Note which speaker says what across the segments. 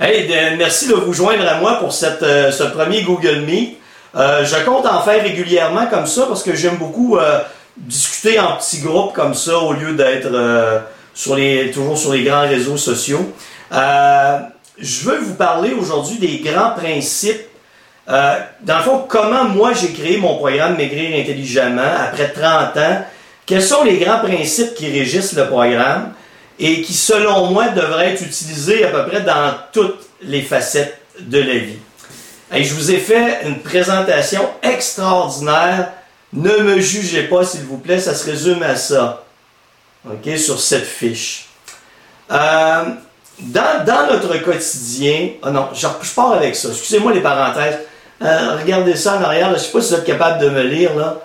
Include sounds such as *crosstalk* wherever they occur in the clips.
Speaker 1: Hey, merci de vous joindre à moi pour cette, euh, ce premier Google Meet. Euh, je compte en faire régulièrement comme ça parce que j'aime beaucoup euh, discuter en petits groupes comme ça au lieu d'être euh, sur les, toujours sur les grands réseaux sociaux. Euh, je veux vous parler aujourd'hui des grands principes. Dans le fond, comment moi j'ai créé mon programme Maigrir intelligemment après 30 ans. Quels sont les grands principes qui régissent le programme? Et qui, selon moi, devraient être utilisés à peu près dans toutes les facettes de la vie. Et je vous ai fait une présentation extraordinaire. Ne me jugez pas, s'il vous plaît, ça se résume à ça. OK, sur cette fiche. Euh, dans, dans notre quotidien, ah non, je, pars avec ça. Excusez-moi les parenthèses. Euh, regardez ça en arrière. Je ne sais pas si vous êtes capable de me lire. Là.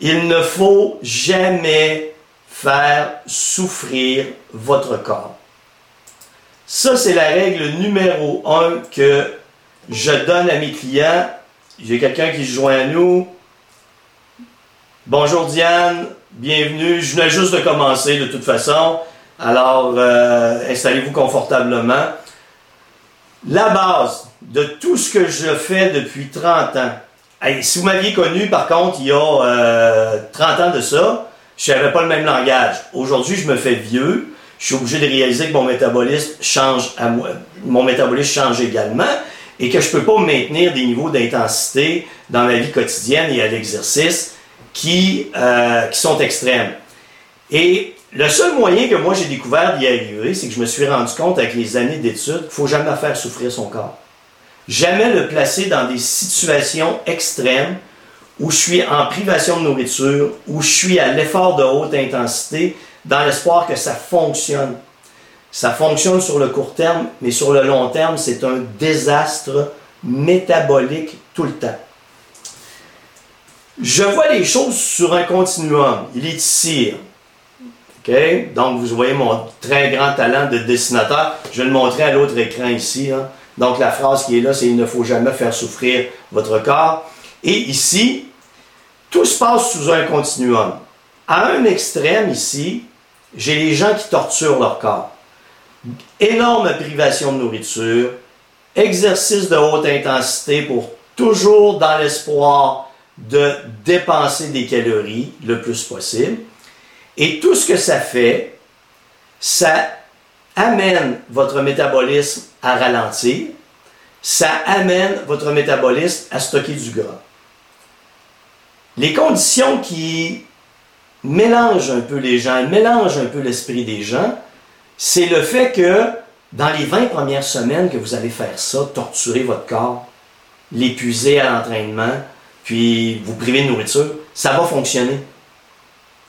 Speaker 1: Il ne faut jamais faire souffrir votre corps. Ça, c'est la règle numéro un que je donne à mes clients. J'ai quelqu'un qui se joint à nous. Bonjour Diane, bienvenue. Je venais juste de commencer de toute façon. Alors, euh, installez-vous confortablement. La base de tout ce que je fais depuis 30 ans. Si vous m'aviez connu, par contre, il y a euh, 30 ans de ça, je n'avais pas le même langage. Aujourd'hui, je me fais vieux. Je suis obligé de réaliser que mon métabolisme change à moi. Mon métabolisme change également et que je ne peux pas maintenir des niveaux d'intensité dans ma vie quotidienne et à l'exercice qui, euh, qui sont extrêmes. Et le seul moyen que moi j'ai découvert d'y arriver, c'est que je me suis rendu compte avec les années d'études qu'il faut jamais faire souffrir son corps. Jamais le placer dans des situations extrêmes où je suis en privation de nourriture, où je suis à l'effort de haute intensité, dans l'espoir que ça fonctionne. Ça fonctionne sur le court terme, mais sur le long terme, c'est un désastre métabolique tout le temps. Je vois les choses sur un continuum. Il est ici. Donc, vous voyez mon très grand talent de dessinateur. Je vais le montrer à l'autre écran ici. hein. Donc, la phrase qui est là, c'est Il ne faut jamais faire souffrir votre corps. Et ici, tout se passe sous un continuum. À un extrême ici, j'ai les gens qui torturent leur corps. Énorme privation de nourriture, exercice de haute intensité pour toujours dans l'espoir de dépenser des calories le plus possible. Et tout ce que ça fait, ça amène votre métabolisme à ralentir, ça amène votre métabolisme à stocker du gras. Les conditions qui mélangent un peu les gens, mélangent un peu l'esprit des gens, c'est le fait que dans les 20 premières semaines que vous allez faire ça, torturer votre corps, l'épuiser à l'entraînement, puis vous priver de nourriture, ça va fonctionner.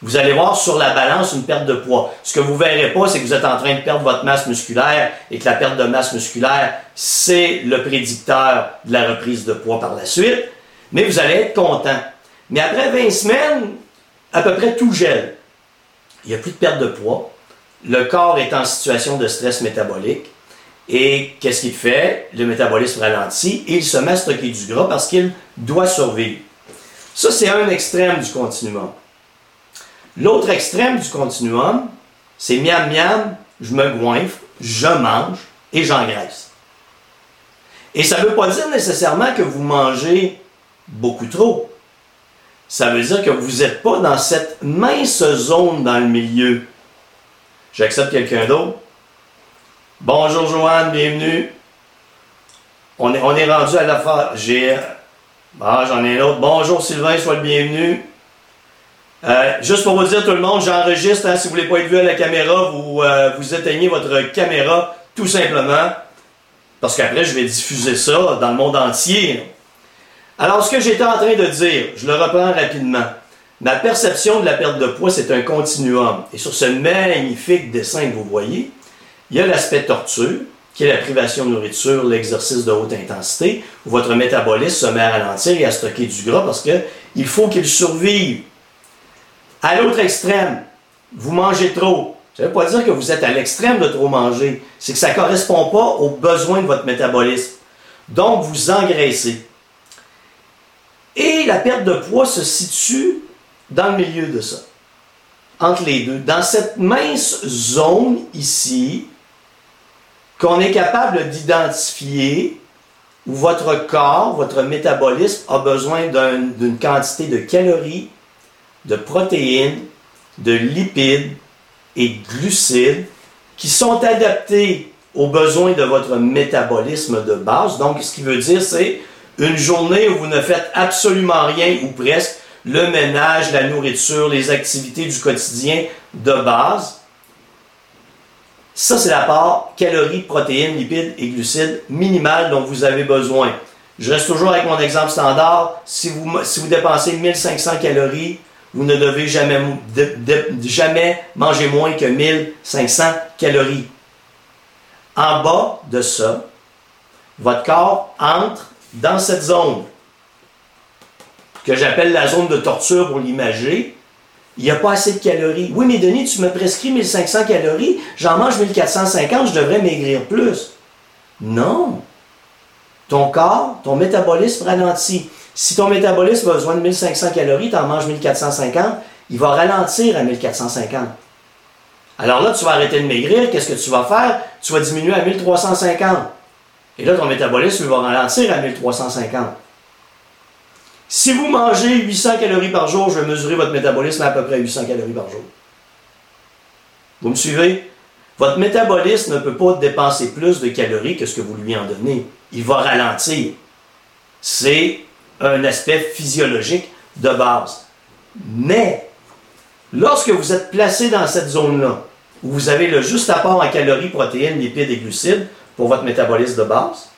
Speaker 1: Vous allez voir sur la balance une perte de poids. Ce que vous ne verrez pas, c'est que vous êtes en train de perdre votre masse musculaire et que la perte de masse musculaire, c'est le prédicteur de la reprise de poids par la suite. Mais vous allez être content. Mais après 20 semaines, à peu près tout gèle. Il n'y a plus de perte de poids. Le corps est en situation de stress métabolique. Et qu'est-ce qu'il fait? Le métabolisme ralentit et il se met à stocker du gras parce qu'il doit survivre. Ça, c'est un extrême du continuum. L'autre extrême du continuum, c'est miam miam, je me goinfre, je mange et j'engraisse. Et ça ne veut pas dire nécessairement que vous mangez beaucoup trop. Ça veut dire que vous n'êtes pas dans cette mince zone dans le milieu. J'accepte quelqu'un d'autre. Bonjour Joanne, bienvenue. On est, on est rendu à la fin. J'ai. Ah, j'en ai un autre. Bonjour Sylvain, sois le bienvenu. Euh, juste pour vous dire tout le monde, j'enregistre. hein, si vous ne voulez pas être vu à la caméra, vous, euh, vous éteignez votre caméra tout simplement. Parce qu'après, je vais diffuser ça dans le monde entier. Alors, ce que j'étais en train de dire, je le reprends rapidement. Ma perception de la perte de poids, c'est un continuum. Et sur ce magnifique dessin que vous voyez, il y a l'aspect torture, qui est la privation de nourriture, l'exercice de haute intensité, où votre métabolisme se met à ralentir et à stocker du gras parce qu'il faut qu'il survive. À l'autre extrême, vous mangez trop. Ça ne veut pas dire que vous êtes à l'extrême de trop manger. C'est que ça ne correspond pas aux besoins de votre métabolisme. Donc, vous engraissez. Et la perte de poids se situe dans le milieu de ça. Entre les deux. Dans cette mince zone ici, qu'on est capable d'identifier où votre corps, votre métabolisme a besoin d'une quantité de calories, de protéines, de lipides et de glucides qui sont adaptés aux besoins de votre métabolisme de base. Donc, ce qui veut dire, c'est une journée où vous ne faites absolument rien ou presque, le ménage, la nourriture, les activités du quotidien de base. Ça, c'est la part calories, protéines, lipides et glucides minimales dont vous avez besoin. Je reste toujours avec mon exemple standard. Si vous, si vous dépensez 1500 calories, vous ne devez jamais, jamais manger moins que 1500 calories. En bas de ça, votre corps entre dans cette zone que j'appelle la zone de torture pour l'imager. Il n'y a pas assez de calories. Oui, mais Denis, tu me prescris 1500 calories, j'en mange 1450, je devrais maigrir plus. Non. Ton corps, ton métabolisme ralentit. Si ton métabolisme a besoin de 1500 calories, tu en manges 1450, il va ralentir à 1450. Alors là, tu vas arrêter de maigrir, qu'est-ce que tu vas faire? Tu vas diminuer à 1350. Et là, ton métabolisme va ralentir à 1350. Si vous mangez 800 calories par jour, je vais mesurer votre métabolisme à, à peu près 800 calories par jour. Vous me suivez? Votre métabolisme ne peut pas dépenser plus de calories que ce que vous lui en donnez. Il va ralentir. C'est un aspect physiologique de base. Mais, lorsque vous êtes placé dans cette zone-là, où vous avez le juste apport en calories, protéines, lipides et glucides pour votre métabolisme de base,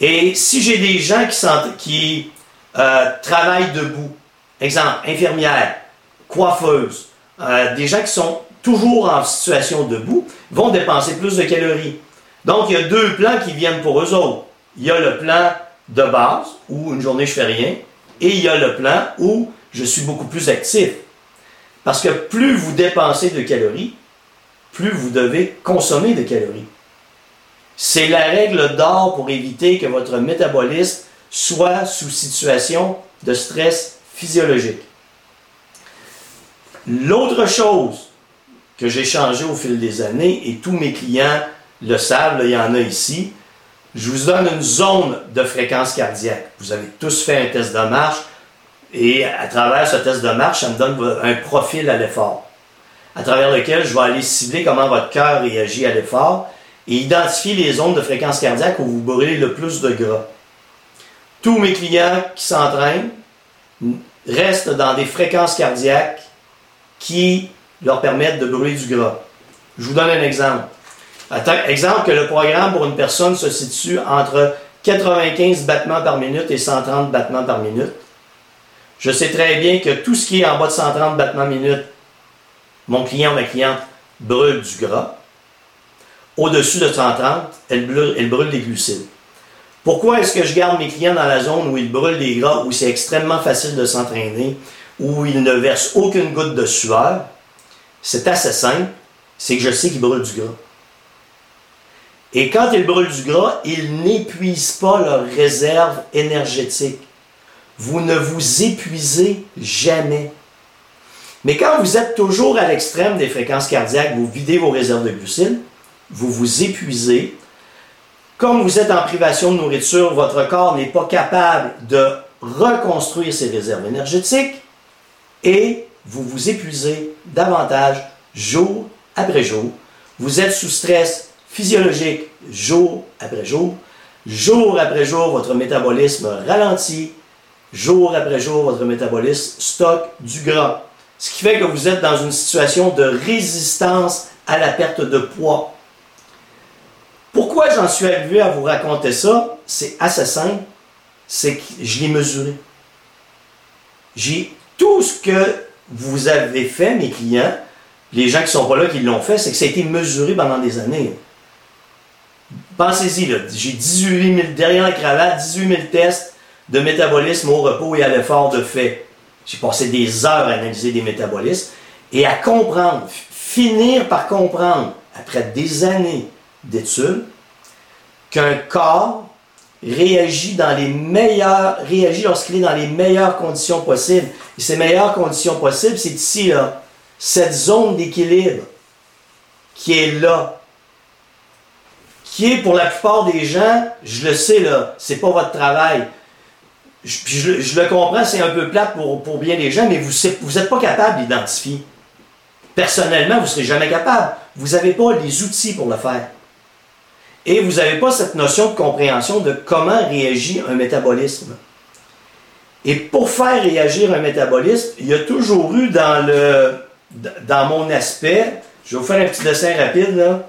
Speaker 1: et si j'ai des gens qui, euh, travaillent debout, exemple, infirmière, coiffeuse, euh, des gens qui sont toujours en situation debout, vont dépenser plus de calories. Donc, il y a deux plans qui viennent pour eux autres. Il y a le plan de base, où une journée je fais rien, et il y a le plan où je suis beaucoup plus actif. Parce que plus vous dépensez de calories, plus vous devez consommer de calories. C'est la règle d'or pour éviter que votre métabolisme soit sous situation de stress physiologique. L'autre chose que j'ai changé au fil des années, et tous mes clients le savent, il y en a ici, je vous donne une zone de fréquence cardiaque. Vous avez tous fait un test de marche et à travers ce test de marche, ça me donne un profil à l'effort, à travers lequel je vais aller cibler comment votre cœur réagit à l'effort et identifier les zones de fréquence cardiaque où vous brûlez le plus de gras. Tous mes clients qui s'entraînent restent dans des fréquences cardiaques qui leur permettent de brûler du gras. Je vous donne un exemple. Exemple que le programme pour une personne se situe entre 95 battements par minute et 130 battements par minute. Je sais très bien que tout ce qui est en bas de 130 battements par minute, mon client ou ma cliente brûle du gras. Au-dessus de 130, elle brûle, elle des glucides. Pourquoi est-ce que je garde mes clients dans la zone où ils brûlent des gras, où c'est extrêmement facile de s'entraîner, où ils ne versent aucune goutte de sueur? C'est assez simple, c'est que je sais qu'ils brûlent du gras. Et quand ils brûlent du gras, ils n'épuisent pas leur réserve énergétique. Vous ne vous épuisez jamais. Mais quand vous êtes toujours à l'extrême des fréquences cardiaques, vous videz vos réserves de glucides, vous vous épuisez. Comme vous êtes en privation de nourriture, votre corps n'est pas capable de reconstruire ses réserves énergétiques et vous vous épuisez davantage jour après jour. Vous êtes sous stress physiologique jour après jour. Jour après jour, votre métabolisme ralentit. Jour après jour, votre métabolisme stocke du gras. Ce qui fait que vous êtes dans une situation de résistance à la perte de poids. Pourquoi j'en suis arrivé à vous raconter ça? C'est assez simple. C'est que je l'ai mesuré. J'ai tout ce que vous avez fait, mes clients, les gens qui ne sont pas là qui l'ont fait, c'est que ça a été mesuré pendant des années. Pensez-y, j'ai 18 000, derrière la cravate, 18 000 tests de métabolisme au repos et à l'effort de fait. J'ai passé des heures à analyser des métabolismes et à comprendre, finir par comprendre, après des années d'études, qu'un corps réagit dans les meilleures, réagit lorsqu'il est dans les meilleures conditions possibles. Et ces meilleures conditions possibles, c'est ici, là, cette zone d'équilibre qui est là, qui est pour la plupart des gens, je le sais là, c'est pas votre travail. Je, le comprends, c'est un peu plate pour, pour bien des gens, mais vous n'êtes pas capable d'identifier. Personnellement, vous ne serez jamais capable. Vous n'avez pas les outils pour le faire. Et vous n'avez pas cette notion de compréhension de comment réagit un métabolisme. Et pour faire réagir un métabolisme, il y a toujours eu dans, le, dans mon aspect, je vais vous faire un petit dessin rapide là,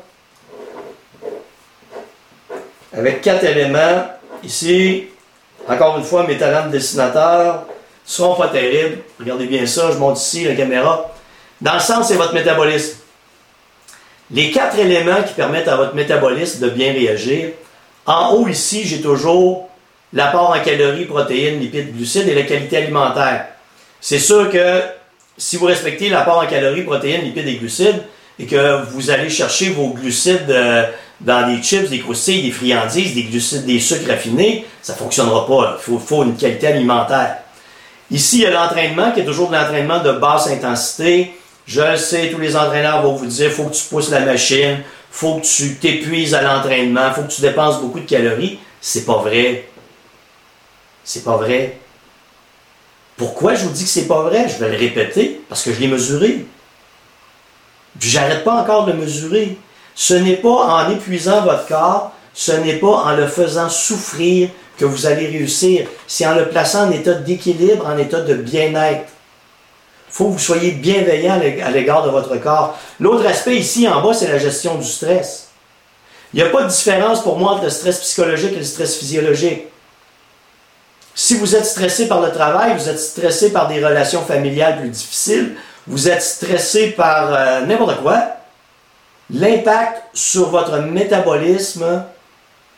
Speaker 1: avec quatre éléments. Ici, encore une fois, mes talents de dessinateur ne seront pas terribles. Regardez bien ça, je monte ici la caméra. Dans le centre, c'est votre métabolisme. Les quatre éléments qui permettent à votre métabolisme de bien réagir. En haut ici, j'ai toujours l'apport en calories, protéines, lipides, glucides et la qualité alimentaire. C'est sûr que si vous respectez l'apport en calories, protéines, lipides et glucides, et que vous allez chercher vos glucides euh, dans des chips, des croustilles, des friandises, des glucides, des sucres raffinés, ça ne fonctionnera pas. Il faut, une qualité alimentaire. Ici, il y a l'entraînement qui est toujours de l'entraînement de basse intensité. Je sais, tous les entraîneurs vont vous dire faut que tu pousses la machine, faut que tu t'épuises à l'entraînement, faut que tu dépenses beaucoup de calories. C'est pas vrai. C'est pas vrai. Pourquoi je vous dis que c'est pas vrai? Je vais le répéter parce que je l'ai mesuré. Puis j'arrête pas encore de mesurer. Ce n'est pas en épuisant votre corps, ce n'est pas en le faisant souffrir que vous allez réussir. C'est en le plaçant en état d'équilibre, en état de bien-être. Faut que vous soyez bienveillant à l'égard de votre corps. L'autre aspect ici en bas, c'est la gestion du stress. Il n'y a pas de différence pour moi entre le stress psychologique et le stress physiologique. Si vous êtes stressé par le travail, vous êtes stressé par des relations familiales plus difficiles, vous êtes stressé par euh, n'importe quoi, l'impact sur votre métabolisme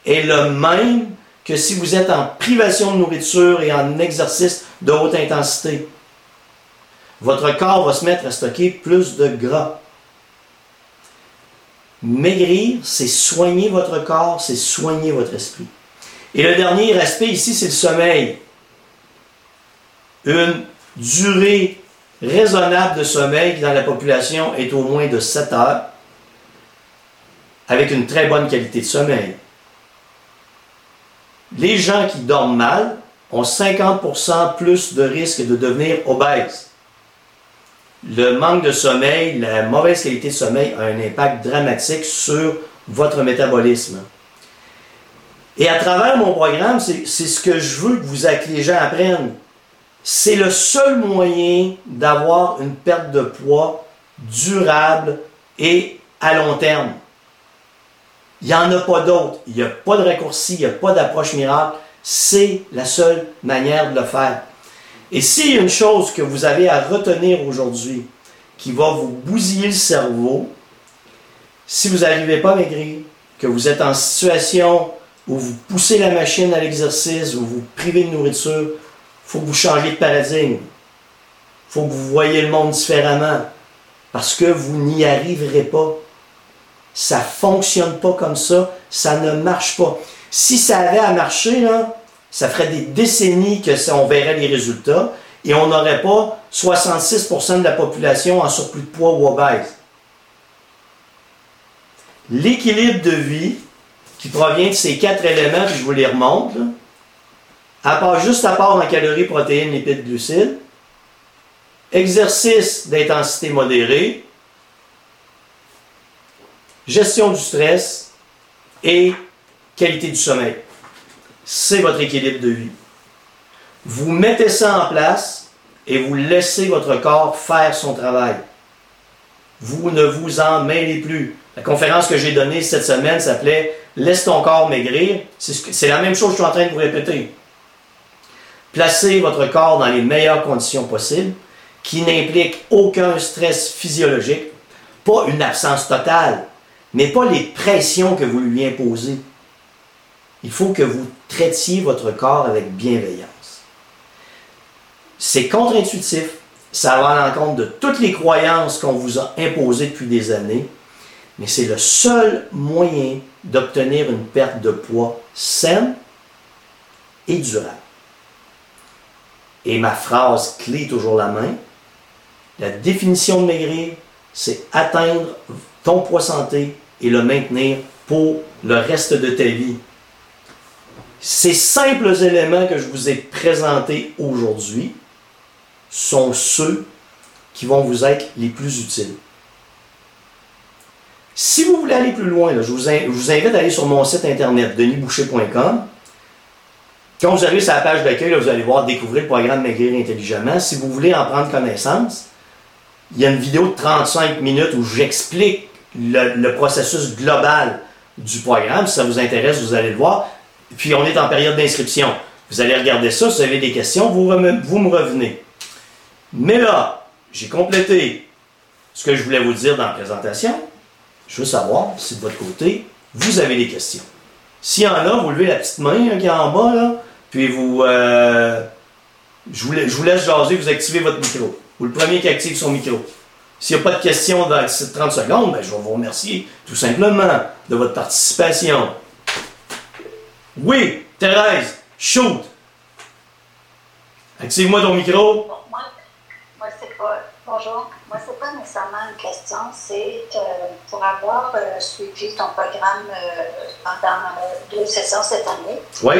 Speaker 1: est le même que si vous êtes en privation de nourriture et en exercice de haute intensité. Votre corps va se mettre à stocker plus de gras. Maigrir, c'est soigner votre corps, c'est soigner votre esprit. Et le dernier aspect ici, c'est le sommeil. Une durée raisonnable de sommeil dans la population est au moins de 7 heures, avec une très bonne qualité de sommeil. Les gens qui dorment mal ont 50% plus de risque de devenir obèses. Le manque de sommeil, la mauvaise qualité de sommeil a un impact dramatique sur votre métabolisme. Et à travers mon programme, c'est ce que je veux que, vous, que les gens apprennent. C'est le seul moyen d'avoir une perte de poids durable et à long terme. Il n'y en a pas d'autre. Il n'y a pas de raccourci, il n'y a pas d'approche miracle. C'est la seule manière de le faire. Et s'il y a une chose que vous avez à retenir aujourd'hui qui va vous bousiller le cerveau, si vous n'arrivez pas à maigrir, que vous êtes en situation où vous poussez la machine à l'exercice, où vous privez de nourriture, faut que vous changiez de paradigme. Faut que vous voyez le monde différemment. Parce que vous n'y arriverez pas. Ça ne fonctionne pas comme ça. Ça ne marche pas. Si ça avait à marcher, là, ça ferait des décennies que on verrait les résultats et on n'aurait pas 66% de la population en surplus de poids ou obèse. L'équilibre de vie, qui provient de ces quatre éléments, puis je vous les remonte, à part, juste à part en calories, protéines, lipides, glucides, exercice d'intensité modérée, gestion du stress et qualité du sommeil. C'est votre équilibre de vie. Vous mettez ça en place et vous laissez votre corps faire son travail. Vous ne vous en mêlez plus. La conférence que j'ai donnée cette semaine s'appelait Laisse ton corps maigrir. C'est la même chose que je suis en train de vous répéter. Placez votre corps dans les meilleures conditions possibles, qui n'impliquent aucun stress physiologique, pas une absence totale, mais pas les pressions que vous lui imposez. Il faut que vous traitiez votre corps avec bienveillance. C'est contre-intuitif, ça va à l'encontre de toutes les croyances qu'on vous a imposées depuis des années, mais c'est le seul moyen d'obtenir une perte de poids saine et durable. Et ma phrase clé toujours la main, la définition de maigrir, c'est atteindre ton poids santé et le maintenir pour le reste de ta vie. Ces simples éléments que je vous ai présentés aujourd'hui sont ceux qui vont vous être les plus utiles. Si vous voulez aller plus loin, je, vous invite à aller sur mon site internet denisboucher.com. Quand vous arrivez sur la page d'accueil, vous allez voir découvrir le programme Maigrir intelligemment. Si vous voulez en prendre connaissance, il y a une vidéo de 35 minutes où j'explique le, processus global du programme. Si ça vous intéresse, vous allez le voir. Puis on est en période d'inscription. Vous allez regarder ça, si vous avez des questions, vous, me revenez. Mais là, j'ai complété ce que je voulais vous dire dans la présentation. Je veux savoir si de votre côté, vous avez des questions. S'il y en a, vous levez la petite main qui est en bas, là, puis vous, euh, je, vous, je vous laisse jaser, vous activez votre micro. Ou le premier qui active son micro. S'il n'y a pas de questions dans ces 30 secondes, ben, je vais vous remercier tout simplement de votre participation. Oui, Thérèse, shoot! Active-moi ton micro.
Speaker 2: moi, c'est pas. Bonjour. Moi, c'est pas nécessairement une question, c'est euh, pour avoir euh, suivi ton programme euh, pendant deux sessions cette année.
Speaker 1: Oui.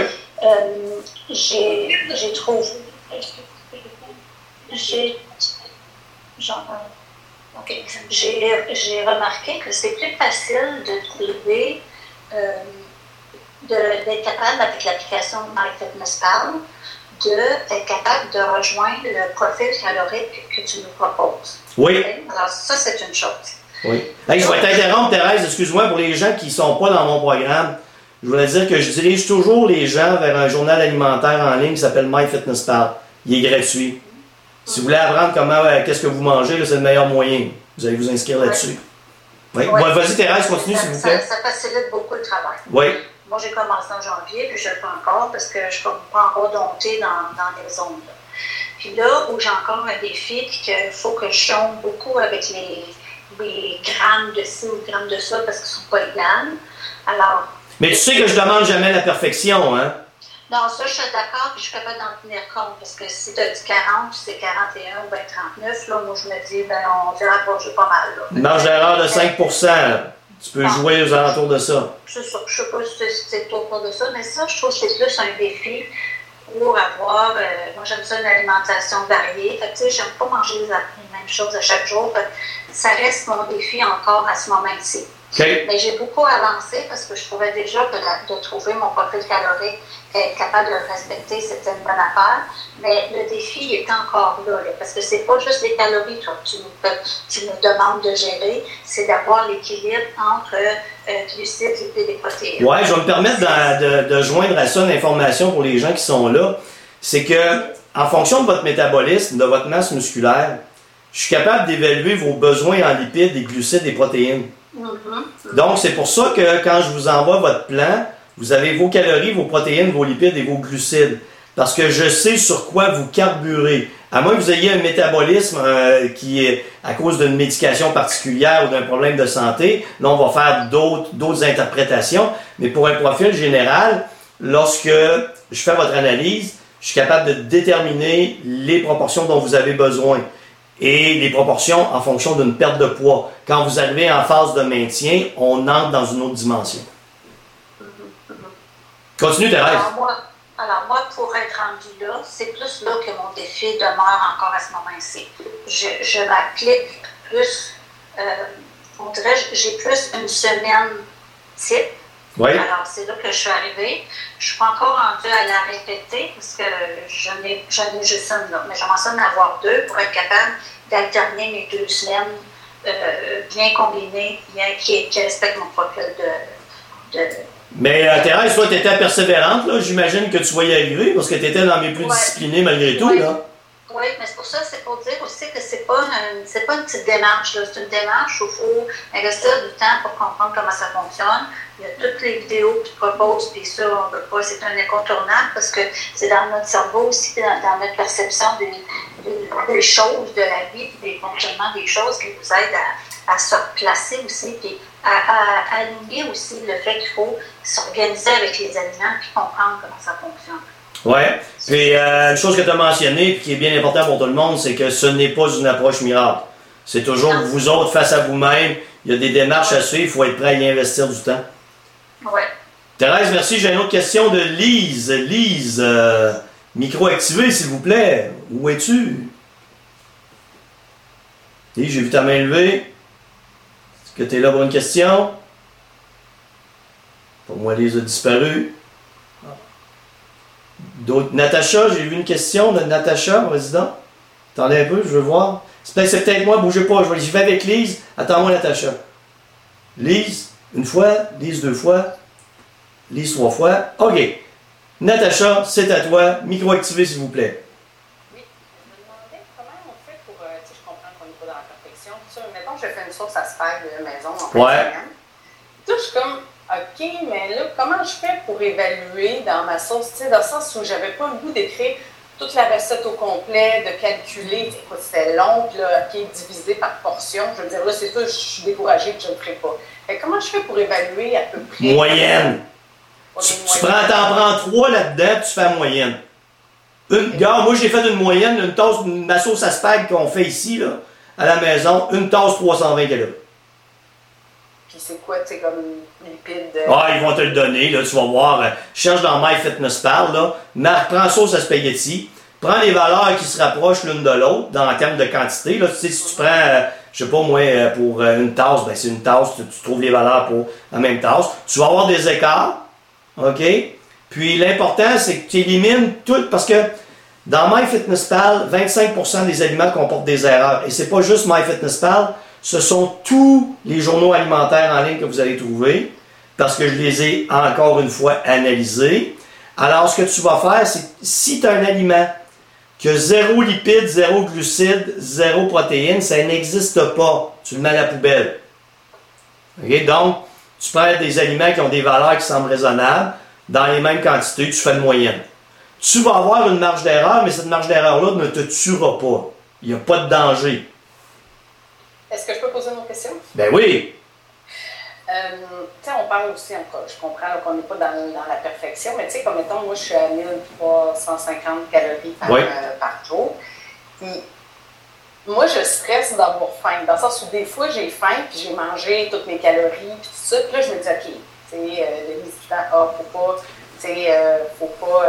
Speaker 2: j'ai trouvé. J'ai. J'ai remarqué que c'est plus facile de trouver, d'être capable avec l'application MyFitnessPal, d'être capable de rejoindre le profil calorique que tu nous proposes.
Speaker 1: Oui.
Speaker 2: Alors, ça, c'est une chose.
Speaker 1: Oui. je vais t'interrompre, Thérèse, excuse-moi, pour les gens qui ne sont pas dans mon programme. Je voulais dire que je dirige toujours les gens vers un journal alimentaire en ligne qui s'appelle MyFitnessPal. Il est gratuit. Si vous voulez apprendre comment, euh, qu'est-ce que vous mangez, c'est le meilleur moyen. Vous allez vous inscrire là-dessus. Oui. Vas-y, Thérèse, continue, s'il vous plaît.
Speaker 2: Ça, facilite beaucoup le travail.
Speaker 1: Oui.
Speaker 2: Moi, j'ai commencé en janvier, puis je le fais encore parce que je ne suis pas encore domptée dans, dans les ondes. Puis là où j'ai encore un défi, puis qu'il faut que je chante beaucoup avec les, les, grammes de ci ou grammes de ça parce qu'ils ne sont pas égales. Alors.
Speaker 1: Mais tu sais que je demande jamais la perfection, hein?
Speaker 2: Non, ça, je suis d'accord, puis je suis capable d'en tenir compte, parce que si tu as dit 40, puis c'est 41 ou bien 39, là, moi, je me dis, ben, on dirait j'ai pas mal, là.
Speaker 1: marge d'erreur de 5 Tu peux jouer aux alentours de ça.
Speaker 2: Je ne sais pas si c'est autour de ça, mais ça, je trouve que c'est plus un défi pour avoir, euh, moi j'aime ça une alimentation variée. Fait tu sais, j'aime pas manger les, mêmes choses à chaque jour. ça reste mon défi encore à ce moment-ci. Mais j'ai beaucoup avancé parce que je trouvais déjà que de trouver mon profil calorique être capable de le respecter, c'était une bonne affaire. Mais le défi est encore là, parce que c'est pas juste les calories que tu nous, tu nous demandes de gérer, c'est d'avoir l'équilibre entre euh, glucides, lipides et protéines.
Speaker 1: Oui, je vais me permettre de, de, joindre à ça une information pour les gens qui sont là. C'est que, en fonction de votre métabolisme, de votre masse musculaire, je suis capable d'évaluer vos besoins en lipides, des glucides et protéines. Mm-hmm. Donc, c'est pour ça que quand je vous envoie votre plan, vous avez vos calories, vos protéines, vos lipides et vos glucides. Parce que je sais sur quoi vous carburez. À moins que vous ayez un métabolisme euh, qui est à cause d'une médication particulière ou d'un problème de santé, là on va faire d'autres interprétations. Mais pour un profil général, lorsque je fais votre analyse, je suis capable de déterminer les proportions dont vous avez besoin et les proportions en fonction d'une perte de poids. Quand vous arrivez en phase de maintien, on entre dans une autre dimension. Continue, Thérèse.
Speaker 2: Alors moi, alors moi, pour être rendu là, c'est plus là que mon défi demeure encore à ce moment-ci. Je, je m'applique plus, euh, on dirait, j'ai plus une semaine type.
Speaker 1: Oui.
Speaker 2: Alors, c'est là que je suis arrivée. Je ne suis pas encore rendue à la répéter parce que je n'ai juste une là. Mais j'aimerais ça en avoir deux pour être capable d'alterner mes deux semaines euh, bien combinées, bien qui, qui respectent mon profil de, de
Speaker 1: mais euh, Thérèse, toi, tu étais persévérante, là. J'imagine que tu vas y arriver parce que tu étais dans mes plus disciplinés malgré tout, là.
Speaker 2: Oui, mais c'est pour ça, c'est pour dire aussi que c'est pas une, pas une petite démarche, C'est une démarche où il faut investir du temps pour comprendre comment ça fonctionne. Il y a toutes les vidéos que tu proposes, puis ça, on veut pas, c'est un incontournable parce que c'est dans notre cerveau aussi, dans, notre perception des, choses de la vie, des fonctionnements des choses qui nous aident à, à se replacer aussi, puis à, aligner aussi le fait qu'il faut s'organiser avec les aliments puis comprendre comment ça fonctionne.
Speaker 1: Oui. Puis euh, une chose que tu as mentionnée qui est bien importante pour tout le monde, c'est que ce n'est pas une approche miracle. C'est toujours vous autres face à vous-même. Il y a des démarches à suivre, il faut être prêt à y investir du temps.
Speaker 2: Ouais.
Speaker 1: Thérèse, merci. J'ai une autre question de Lise. Lise, euh, micro activé, s'il vous plaît. Où es-tu? Lise, j'ai vu ta main levée. Est-ce que tu es là pour une question? Pour moi, Lise a disparu. D'autres. Natacha, j'ai vu une question de Natacha, résident. Attendez un peu, je veux voir. C'est peut-être, c'est peut-être moi, bougez pas. Je vais- J'y vais avec Lise. Attends-moi, Natacha. Lise, une fois. Lise, deux fois. Lise, trois fois. OK. Natacha, c'est à toi. Micro activé, s'il vous plaît.
Speaker 3: Oui, je me demandais comment on fait pour. euh, je comprends qu'on n'est pas dans la perfection. mettons, je fais une source à spag de maison en
Speaker 1: Ouais.
Speaker 3: Tout, je suis comme, OK, mais là, comment je fais pour évaluer dans ma sauce, tu sais, dans le sens où j'avais pas le goût d'écrire toute la recette au complet, de calculer, écoute, c'était long, puis là, OK, divisé par portion. Je veux dire, là, c'est ça, je suis découragée que je ne le ferai pas. Fait que comment je fais pour évaluer à peu près?
Speaker 1: Moyenne. Tu, tu prends, t'en prends trois là-dedans, tu fais la moyenne. Une, regarde, moi j'ai fait une moyenne, une tasse, ma sauce à spag qu'on fait ici, là, à la maison, une tasse 320 calories.
Speaker 3: Puis c'est quoi, tu sais, comme lipide. euh,
Speaker 1: Ah, ils vont te le donner, là, tu vas voir. cherche dans MyFitnessPal, là. Marc, prends sauce à spaghetti. Prends les valeurs qui se rapprochent l'une de l'autre, en termes de quantité. Là, tu sais, si tu prends, euh, je sais pas moi, euh, pour euh, une tasse, ben c'est une tasse, tu, tu trouves les valeurs pour la même tasse. Tu vas avoir des écarts, OK? Puis l'important, c'est que tu élimines tout, parce que dans MyFitnessPal, 25% des aliments comportent des erreurs. Et c'est pas juste MyFitnessPal, ce sont tous les journaux alimentaires en ligne que vous allez trouver, parce que je les ai encore une fois analysés. Alors, ce que tu vas faire, c'est si tu as un aliment qui a zéro lipide, zéro glucides, zéro protéines, ça n'existe pas. Tu le mets à la poubelle. Donc, tu prends des aliments qui ont des valeurs qui semblent raisonnables, dans les mêmes quantités, tu fais une moyenne. Tu vas avoir une marge d'erreur, mais cette marge d'erreur-là ne te tuera pas. Il n'y a pas de danger.
Speaker 3: Est-ce que je peux poser une autre question?
Speaker 1: Ben oui,
Speaker 3: Euh, tu sais, on parle aussi, encore, je comprends qu'on n'est pas dans, dans la perfection, mais tu sais, comme mettons, moi, je suis à 1350 calories par,
Speaker 1: Oui.
Speaker 3: euh, par jour. Puis, moi, je stresse d'avoir faim, dans le sens où des fois, j'ai faim, puis j'ai mangé toutes mes calories, puis tout ça, puis là, je me dis, OK, tu sais, euh, le temps, ah, faut pas, tu sais, euh, faut pas,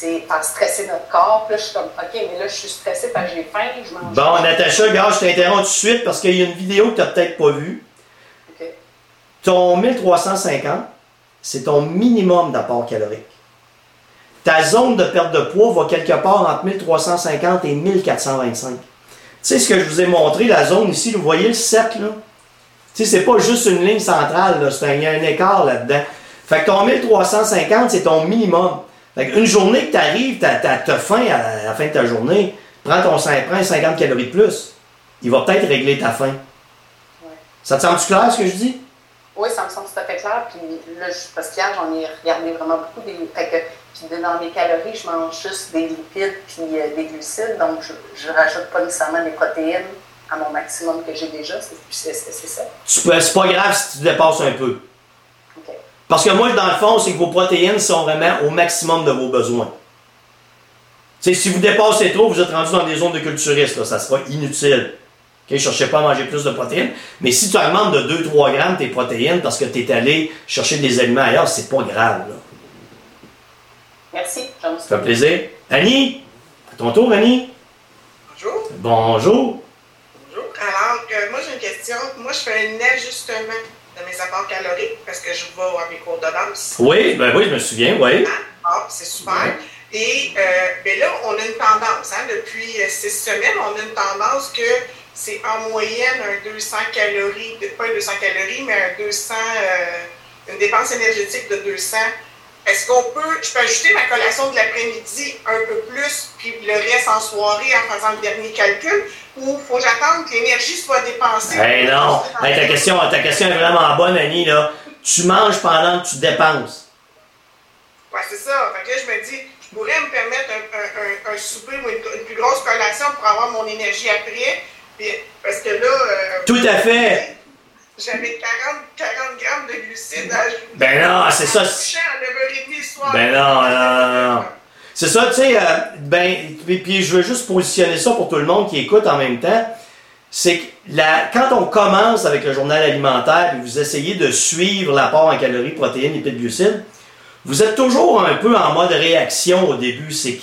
Speaker 3: sais, faire stresser notre corps. Puis là, je suis comme, OK, mais là, je suis stressée parce que j'ai faim, je mange.
Speaker 1: Bon, Natacha, gars, je t'interromps tout de suite parce qu'il y a une vidéo que tu n'as peut-être pas vue.
Speaker 3: OK.
Speaker 1: Ton 1350, c'est ton minimum d'apport calorique. Ta zone de perte de poids va quelque part entre 1350 et 1425. Tu sais ce que je vous ai montré, la zone ici, vous voyez le cercle là? Tu sais, c'est pas juste une ligne centrale, c'est il y a un écart là-dedans. Fait que ton 1350, c'est ton minimum. Fait qu'une journée que tu arrives, tu as, faim à la, fin de ta journée, prends ton cin- prends 50 calories de plus. Il va peut-être régler ta faim.
Speaker 3: Ouais.
Speaker 1: Ça te semble clair ce que je dis?
Speaker 3: Oui, ça me semble tout à fait clair. Puis là, je- parce qu'hier, j'en ai regardé vraiment beaucoup. Des, fait que, puis dans mes calories, je mange juste des lipides puis euh, des glucides. Donc, je ne rajoute pas nécessairement des protéines à mon maximum que j'ai déjà. C'est ça.
Speaker 1: C'est pas grave si tu dépasses un peu. Parce que moi, dans le fond, c'est que vos protéines sont vraiment au maximum de vos besoins. Tu sais, si vous dépassez trop, vous êtes rendu dans des zones de culturistes, là, ça sera inutile. Ok, cherchez pas à manger plus de protéines. Mais si tu augmentes de 2-3 grammes tes protéines parce que tu es allé chercher des aliments ailleurs, c'est pas grave. Là.
Speaker 3: Merci.
Speaker 1: Ça fait plaisir. Annie, à ton tour, Annie?
Speaker 4: Bonjour.
Speaker 1: Bonjour.
Speaker 4: Bonjour. Alors, euh, moi, j'ai une question. Moi, je fais un ajustement de mes apports caloriques parce que je vais à mes cours de danse.
Speaker 1: Oui, ben oui, je me souviens, oui.
Speaker 4: Ah, c'est super. Et euh, ben là, on a une tendance. Hein, depuis euh, six semaines, on a une tendance que c'est en moyenne un 200 calories, pas un 200 calories, mais un 200, euh, une dépense énergétique de 200. Est-ce qu'on peut, je peux ajouter ma collation de l'après-midi un peu plus, puis le reste en soirée en faisant le dernier calcul, ou faut que j'attende que l'énergie soit dépensée?
Speaker 1: Hey non, Hey, ta, question, ta question est vraiment bonne, Annie. Là. Tu manges pendant que tu dépenses.
Speaker 4: Ouais, c'est ça. Fait que là, je me dis, je pourrais me permettre un, un, un, un souper ou une, une plus grosse collation pour avoir mon énergie après. Puis, parce que là, euh,
Speaker 1: Tout à fait.
Speaker 4: J'avais 40, 40 grammes de glucides à ajouter.
Speaker 1: Ben non, c'est ça.
Speaker 4: À 9h30 le soir.
Speaker 1: Ben non, non, non, non. C'est ça, tu sais, euh, ben, puis, je veux juste positionner ça pour tout le monde qui écoute en même temps. c'est que la- quand on commence avec le journal alimentaire et vous essayez de suivre l'apport en calories, protéines, lipides, glucides, vous êtes toujours un peu en mode réaction au début. C'est que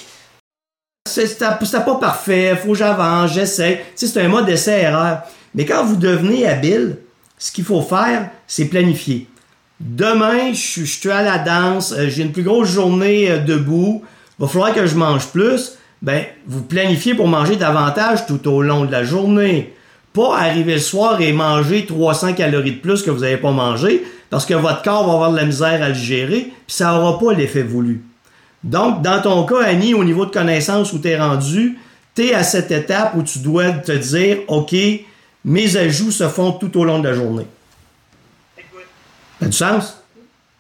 Speaker 1: c'est pas parfait, faut que j'avance, j'essaie. Tu sais, c'est un mode essai-erreur. Mais quand vous devenez habile, ce qu'il faut faire, c'est planifier. Demain, je suis- à la danse, euh, j'ai une plus grosse journée euh, debout, va falloir que je mange plus. Ben, vous planifiez pour manger davantage tout au long de la journée. Pas arriver le soir et manger 300 calories de plus que vous n'avez pas mangé, parce que votre corps va avoir de la misère à le gérer, puis ça n'aura pas l'effet voulu. Donc, dans ton cas, Annie, au niveau de connaissance où tu es rendu, tu es à cette étape où tu dois te dire, OK, mes ajouts se font tout au long de la journée. Ça a du sens?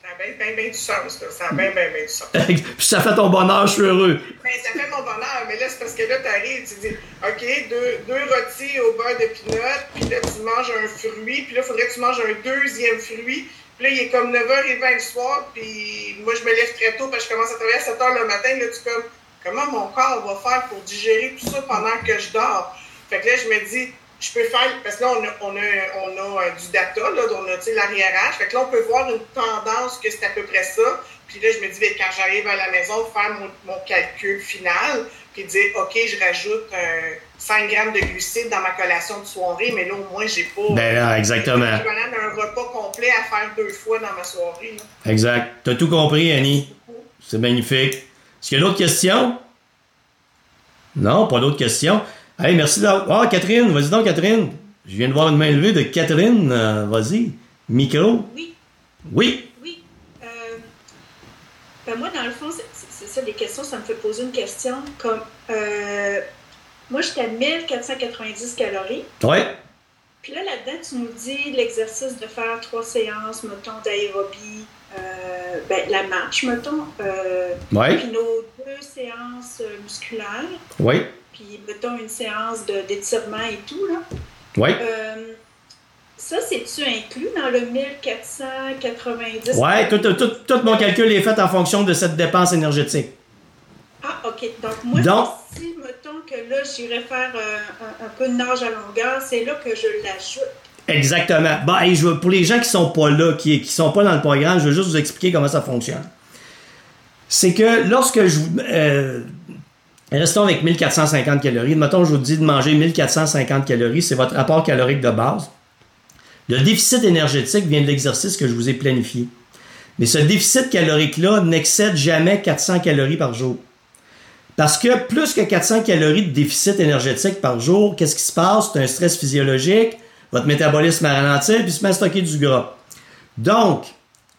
Speaker 4: ça a bien, bien, bien du sens, là. Ça a bien, bien, bien du sens. *laughs*
Speaker 1: Puis ça fait ton bonheur, je suis heureux.
Speaker 4: Ben, ça fait mon bonheur, mais là, c'est parce que là, t'arrives, tu dis, OK, deux, deux rôtis au beurre de pinot, puis là, tu manges un fruit, puis là, il faudrait que tu manges un deuxième fruit. Puis là, il est comme 9h20 le soir, puis moi, je me lève très tôt, parce que je commence à travailler à 7h le matin. Là, tu comme, comment mon corps va faire pour digérer tout ça pendant que je dors? Fait que là, je me dis, je peux faire, parce que là, on a, on a, on a euh, du data, là, on a, l'arriérage. Fait que là, on peut voir une tendance que c'est à peu près ça. Puis là, je me dis, ben, quand j'arrive à la maison, faire mon, mon calcul final, puis dire, OK, je rajoute euh, 5 grammes de glucides dans ma collation de soirée, mais là, au moins, j'ai pas.
Speaker 1: Ben là, exactement.
Speaker 4: d'un repas complet à faire deux fois dans ma soirée. là.
Speaker 1: Exact. T'as tout compris, Annie. C'est magnifique. Est-ce qu'il y a d'autres questions? Non, pas d'autres questions. Hey, merci d'avoir. Ah, Catherine, vas-y donc, Catherine. Je viens de voir une main levée de Catherine. Euh, vas-y. Micro?
Speaker 5: Oui,
Speaker 1: Oui.
Speaker 5: oui. Euh, ben moi, dans le fond, c'est- ça, les questions, ça me fait poser une question. Comme, euh, moi, j'étais à 1490 calories.
Speaker 1: Ouais.
Speaker 5: Puis là, là-dedans, tu nous dis l'exercice de faire trois séances, mettons, d'aérobie, euh, ben, la marche, mettons, euh,
Speaker 1: Ouais.
Speaker 5: puis nos deux séances musculaires,
Speaker 1: Ouais.
Speaker 5: Puis mettons une séance d'étirement et tout, là.
Speaker 1: Ouais.
Speaker 5: Euh, ça, c'est-tu inclus dans le 1490?
Speaker 1: Ouais, tout, tout, tout, tout mon calcul est fait en fonction de cette dépense énergétique.
Speaker 5: Ah, OK. Donc, moi,
Speaker 1: Donc-
Speaker 5: si, mettons que là, j'irais faire euh, un, un peu de nage à longueur, c'est là que je l'ajoute.
Speaker 1: Exactement. Bah, et je veux- pour les gens qui sont pas là, qui, qui sont pas dans le programme, je veux juste vous expliquer comment ça fonctionne. C'est que lorsque je vous... euh, restons avec 1450 calories. Mettons, je vous dis de manger 1450 calories, c'est votre rapport calorique de base. Le déficit énergétique vient de l'exercice que je vous ai planifié. Mais ce déficit calorique-là n'excède jamais 400 calories par jour. Parce que plus que 400 calories de déficit énergétique par jour, qu'est-ce qui se passe? C'est un stress physiologique, votre métabolisme va ralentir, puis se met à stocker du gras. Donc,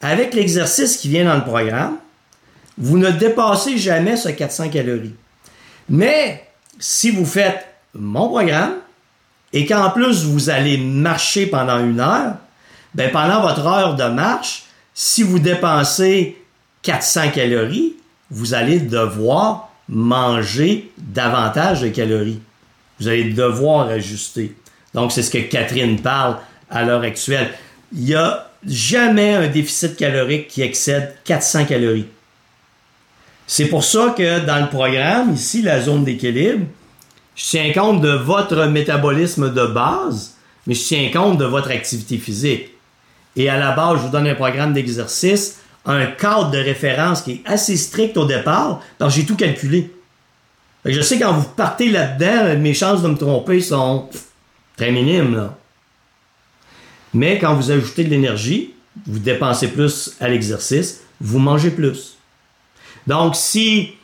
Speaker 1: avec l'exercice qui vient dans le programme, vous ne dépassez jamais ce 400 calories. Mais si vous faites mon programme et qu'en plus vous allez marcher pendant une heure, ben pendant votre heure de marche, si vous dépensez 400 calories, vous allez devoir manger davantage de calories. Vous allez devoir ajuster. Donc, c'est ce que Catherine parle à l'heure actuelle. Il n'y a jamais un déficit calorique qui excède 400 calories. C'est pour ça que dans le programme, ici, la zone d'équilibre, je tiens compte de votre métabolisme de base, mais je tiens compte de votre activité physique. Et à la base, je vous donne un programme d'exercice, un cadre de référence qui est assez strict au départ, donc j'ai tout calculé. Que je sais quand vous partez là-dedans, mes chances de me tromper sont très minimes. Là. Mais quand vous ajoutez de l'énergie, vous dépensez plus à l'exercice, vous mangez plus. Donc, si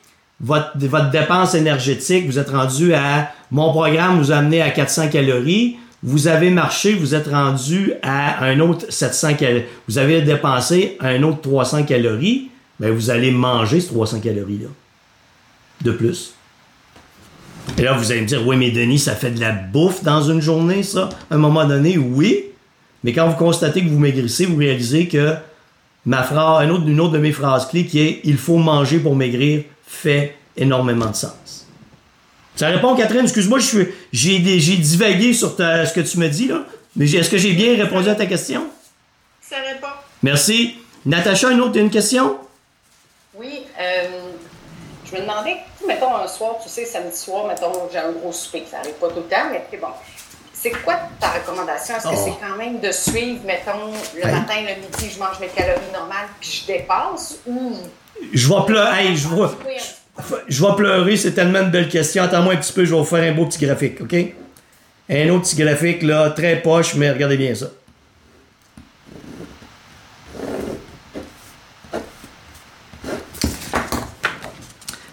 Speaker 1: votre, dépense énergétique, vous êtes rendu à mon programme vous a amené à 400 calories, vous avez marché, vous êtes rendu à un autre 700 calories, vous avez dépensé un autre 300 calories, ben vous allez manger ces 300 calories-là. De plus. Et là, vous allez me dire, oui, mais Denis, ça fait de la bouffe dans une journée, ça? À un moment donné, oui. Mais quand vous constatez que vous maigrissez, vous réalisez que ma phrase, une autre, une autre de mes phrases clés qui est il faut manger pour maigrir fait énormément de sens. Ça répond, Catherine, excuse-moi, je suis- j'ai divagué sur ta- ce que tu me dis, là. Mais j'ai- est-ce que j'ai bien répondu à ta question?
Speaker 5: Ça répond.
Speaker 1: Merci. Natacha, une autre une question?
Speaker 3: Oui, euh, je me demandais, mettons un soir, tu sais, samedi soir, mettons, j'ai un gros souper, ça n'arrive pas tout le temps, mais c'est bon. C'est quoi ta recommandation? Est-ce que
Speaker 1: Oh.
Speaker 3: c'est quand même de suivre, mettons, le
Speaker 1: Hey.
Speaker 3: matin, le midi, je mange mes calories normales, puis je dépasse ou?
Speaker 1: Je vais pleurer. Hey, je vais,
Speaker 3: Oui,
Speaker 1: je vais pleurer, c'est tellement une belle question. Attends-moi un petit peu, je vais vous faire un beau petit graphique, OK? Un autre petit graphique, là, très poche, mais regardez bien ça.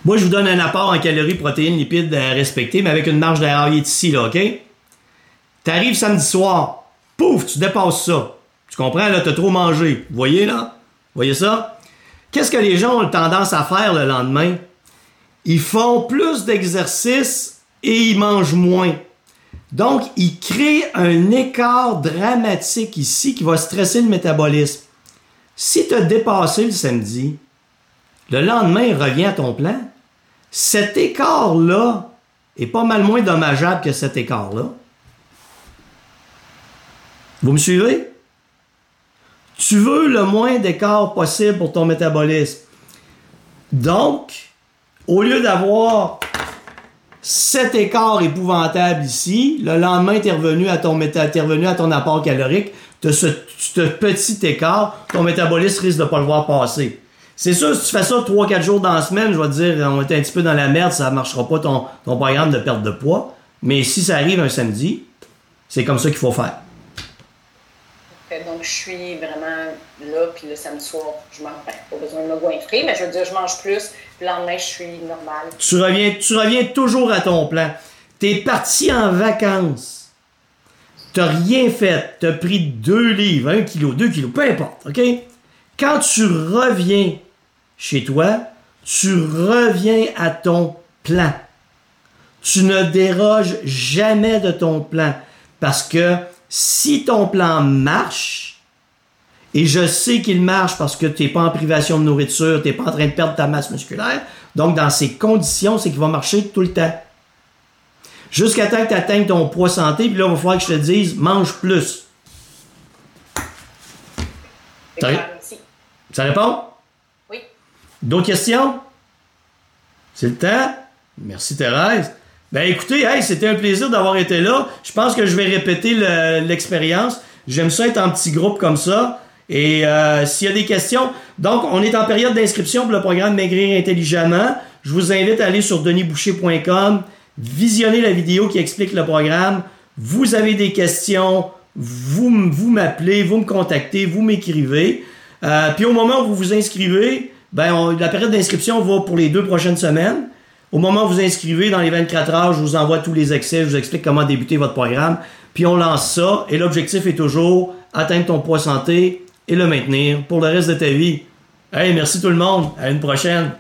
Speaker 1: Moi, je vous donne un apport en calories, protéines, lipides à respecter, mais avec une marge d'erreur. Il est ici, là, OK? T'arrives samedi soir, pouf, tu dépasses ça. Tu comprends, là, t'as trop mangé. Vous voyez, là? Vous voyez ça? Qu'est-ce que les gens ont tendance à faire le lendemain? Ils font plus d'exercices et ils mangent moins. Donc, ils créent un écart dramatique ici qui va stresser le métabolisme. Si tu as dépassé le samedi, le lendemain, il revient à ton plan. Cet écart-là est pas mal moins dommageable que cet écart-là. Vous me suivez? Tu veux le moins d'écart possible pour ton métabolisme. Donc, au lieu d'avoir cet écart épouvantable ici, le lendemain, tu es revenu à ton, apport calorique, tu as ce, ce petit écart, ton métabolisme risque de pas le voir passer. C'est sûr, si tu fais ça 3-4 jours dans la semaine, je vais te dire, on est un petit peu dans la merde, ça ne marchera pas ton programme de perte de poids. Mais si ça arrive un samedi, c'est comme ça qu'il faut faire.
Speaker 3: Donc, je suis vraiment là, puis le samedi soir, je mange ben, pas besoin de me goinfrer, mais je veux dire, je mange plus, le lendemain, je suis normale.
Speaker 1: Tu reviens, tu reviens toujours à ton plan. T'es parti en vacances. T'as rien fait. T'as pris 2 livres, 1 kilo, 2 kilos, peu importe, OK? Quand tu reviens chez toi, tu reviens à ton plan. Tu ne déroges jamais de ton plan. Parce que si ton plan marche, et je sais qu'il marche parce que tu n'es pas en privation de nourriture, tu n'es pas en train de perdre ta masse musculaire. Donc, dans ces conditions, c'est qu'il va marcher tout le temps. Jusqu'à temps que tu atteignes ton poids santé, puis là, il va falloir que je te dise, mange plus. Ça répond?
Speaker 3: Oui.
Speaker 1: D'autres questions? C'est le temps? Merci Thérèse. Ben écoutez, hey, c'était un plaisir d'avoir été là. Je pense que je vais répéter le- l'expérience. J'aime ça être en petit groupe comme ça. Et euh, s'il y a des questions, donc on est en période d'inscription pour le programme Maigrir intelligemment. Je vous invite à aller sur denisboucher.com, visionner la vidéo qui explique le programme. Vous avez des questions, vous m'appelez, vous me contactez, vous m'écrivez. Euh, puis au moment où vous vous inscrivez, ben on- la période d'inscription va pour les deux prochaines semaines. Au moment où vous inscrivez, dans les 24 heures, je vous envoie tous les accès, je vous explique comment débuter votre programme. Puis on lance ça. Et l'objectif est toujours atteindre ton poids santé et le maintenir pour le reste de ta vie. Hey, merci tout le monde. À une prochaine.